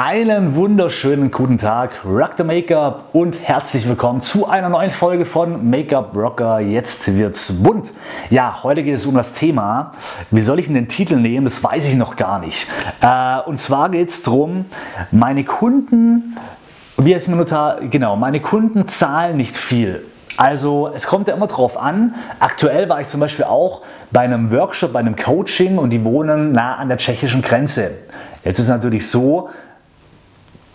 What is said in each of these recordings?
Einen wunderschönen guten Tag, Rock the Make-up und herzlich willkommen zu einer neuen Folge von Make-up Rocker. Jetzt wird's bunt. Ja, heute geht es um das Thema, wie soll ich denn den Titel nehmen? Das weiß ich noch gar nicht. Äh, und zwar geht es darum, meine Kunden, wie heißt Notar? Genau, meine Kunden zahlen nicht viel. Also es kommt ja immer drauf an. Aktuell war ich zum Beispiel auch bei einem Workshop, bei einem Coaching und die wohnen nah an der tschechischen Grenze. Jetzt ist es natürlich so,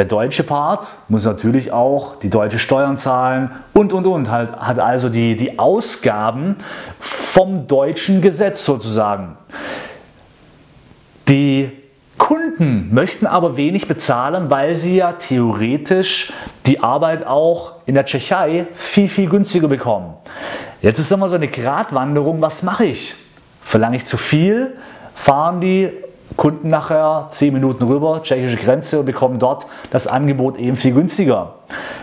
der deutsche Part muss natürlich auch die deutsche Steuern zahlen und und und halt, hat also die, die Ausgaben vom deutschen Gesetz sozusagen. Die Kunden möchten aber wenig bezahlen, weil sie ja theoretisch die Arbeit auch in der Tschechei viel, viel günstiger bekommen. Jetzt ist immer so eine Gratwanderung, was mache ich? Verlange ich zu viel? Fahren die Kunden nachher 10 Minuten rüber, tschechische Grenze und bekommen dort das Angebot eben viel günstiger.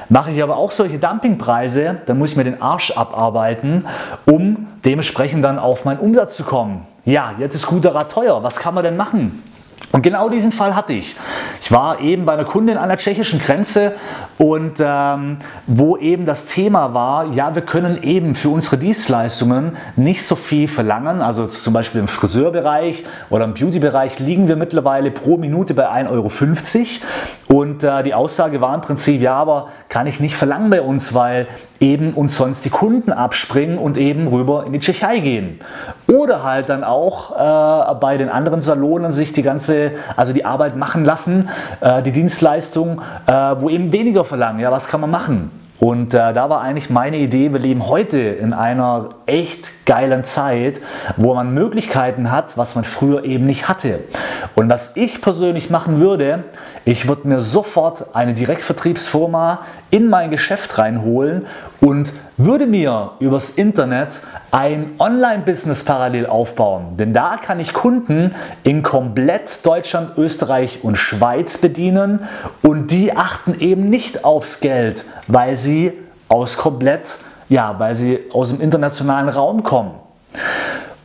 Mache ich aber auch solche Dumpingpreise, dann muss ich mir den Arsch abarbeiten, um dementsprechend dann auf meinen Umsatz zu kommen. Ja, jetzt ist guter Rat teuer. Was kann man denn machen? Und genau diesen Fall hatte ich. Ich war eben bei einer Kundin an der tschechischen Grenze und ähm, wo eben das Thema war, ja, wir können eben für unsere Dienstleistungen nicht so viel verlangen. Also zum Beispiel im Friseurbereich oder im Beautybereich liegen wir mittlerweile pro Minute bei 1,50 Euro. Und äh, die Aussage war im Prinzip, ja, aber kann ich nicht verlangen bei uns, weil eben uns sonst die Kunden abspringen und eben rüber in die Tschechei gehen. Oder halt dann auch äh, bei den anderen Salonen sich die ganze, also die Arbeit machen lassen, äh, die Dienstleistung, äh, wo eben weniger verlangen. Ja, was kann man machen? Und äh, da war eigentlich meine Idee, wir leben heute in einer echt geilen Zeit, wo man Möglichkeiten hat, was man früher eben nicht hatte. Und was ich persönlich machen würde, ich würde mir sofort eine Direktvertriebsfirma in mein Geschäft reinholen und würde mir übers Internet ein Online-Business parallel aufbauen. Denn da kann ich Kunden in komplett Deutschland, Österreich und Schweiz bedienen und die achten eben nicht aufs Geld, weil sie aus komplett, ja, weil sie aus dem internationalen Raum kommen.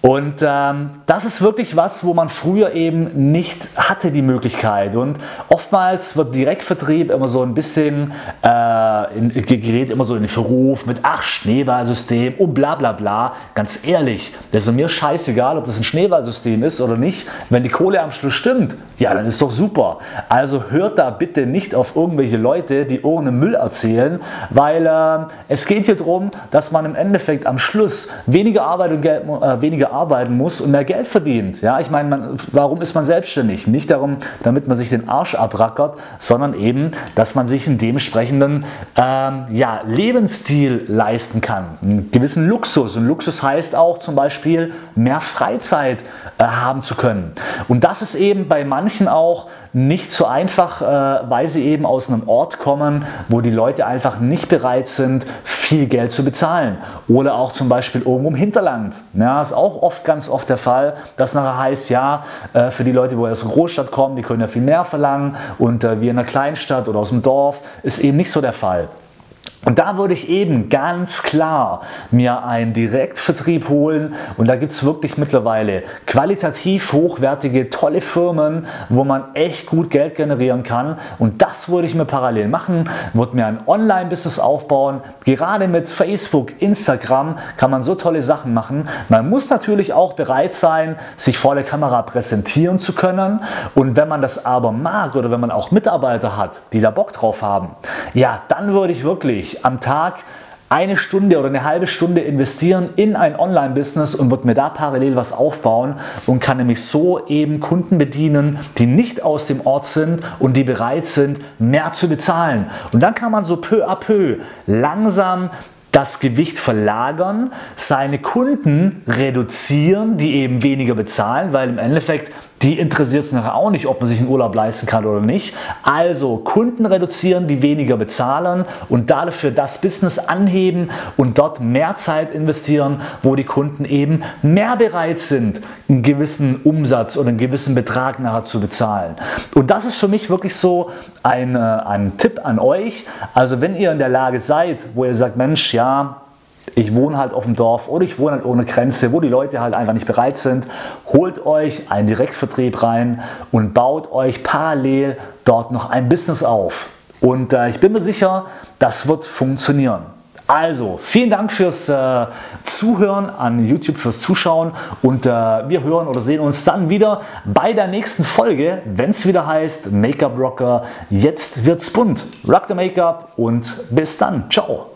Und ähm, das ist wirklich was, wo man früher eben nicht hatte die Möglichkeit. Und oftmals wird Direktvertrieb immer so ein bisschen, äh, in, gerät immer so in den Verruf mit ach Schneeballsystem und bla bla bla. Ganz ehrlich, das ist mir scheißegal, ob das ein Schneeballsystem ist oder nicht. Wenn die Kohle am Schluss stimmt, ja, dann ist doch super. Also hört da bitte nicht auf irgendwelche Leute, die irgendeinen Müll erzählen, weil äh, es geht hier darum, dass man im Endeffekt am Schluss weniger Arbeit und Geld, äh, weniger arbeiten muss und mehr Geld verdient. Ja, ich meine, man, warum ist man selbstständig? Nicht darum, damit man sich den Arsch abrackert, sondern eben, dass man sich einen dementsprechenden ähm, ja, Lebensstil leisten kann. Einen gewissen Luxus. Und Luxus heißt auch zum Beispiel mehr Freizeit äh, haben zu können. Und das ist eben bei manchen auch nicht so einfach, äh, weil sie eben aus einem Ort kommen, wo die Leute einfach nicht bereit sind, viel Geld zu bezahlen. Oder auch zum Beispiel irgendwo im Hinterland. Ja, ist auch oft, ganz oft der Fall, dass nachher heißt, ja, äh, für die Leute, die aus einer Großstadt kommen, die können ja viel mehr verlangen und äh, wir in einer Kleinstadt oder aus dem Dorf, ist eben nicht so der Fall. Und da würde ich eben ganz klar mir einen Direktvertrieb holen und da gibt es wirklich mittlerweile qualitativ hochwertige, tolle Firmen, wo man echt gut Geld generieren kann und das würde ich mir parallel machen, würde mir ein Online-Business aufbauen. Gerade mit Facebook, Instagram kann man so tolle Sachen machen. Man muss natürlich auch bereit sein, sich vor der Kamera präsentieren zu können und wenn man das aber mag oder wenn man auch Mitarbeiter hat, die da Bock drauf haben, ja, dann würde ich wirklich am Tag eine Stunde oder eine halbe Stunde investieren in ein Online-Business und wird mir da parallel was aufbauen und kann nämlich so eben Kunden bedienen, die nicht aus dem Ort sind und die bereit sind, mehr zu bezahlen. Und dann kann man so peu à peu langsam das Gewicht verlagern, seine Kunden reduzieren, die eben weniger bezahlen, weil im Endeffekt die interessiert es nachher auch nicht, ob man sich einen Urlaub leisten kann oder nicht. Also Kunden reduzieren, die weniger bezahlen und dafür das Business anheben und dort mehr Zeit investieren, wo die Kunden eben mehr bereit sind, einen gewissen Umsatz oder einen gewissen Betrag nachher zu bezahlen. Und das ist für mich wirklich so ein, äh, ein Tipp an euch. Also wenn ihr in der Lage seid, wo ihr sagt, Mensch, ja, ich wohne halt auf dem Dorf oder ich wohne halt ohne Grenze, wo die Leute halt einfach nicht bereit sind, holt euch einen Direktvertrieb rein und baut euch parallel dort noch ein Business auf. Und äh, ich bin mir sicher, das wird funktionieren. Also, vielen Dank fürs äh, Zuhören an YouTube, fürs Zuschauen und äh, wir hören oder sehen uns dann wieder bei der nächsten Folge, wenn es wieder heißt Make-up Rocker, jetzt wird's bunt. Rock the Make-up und bis dann. Ciao.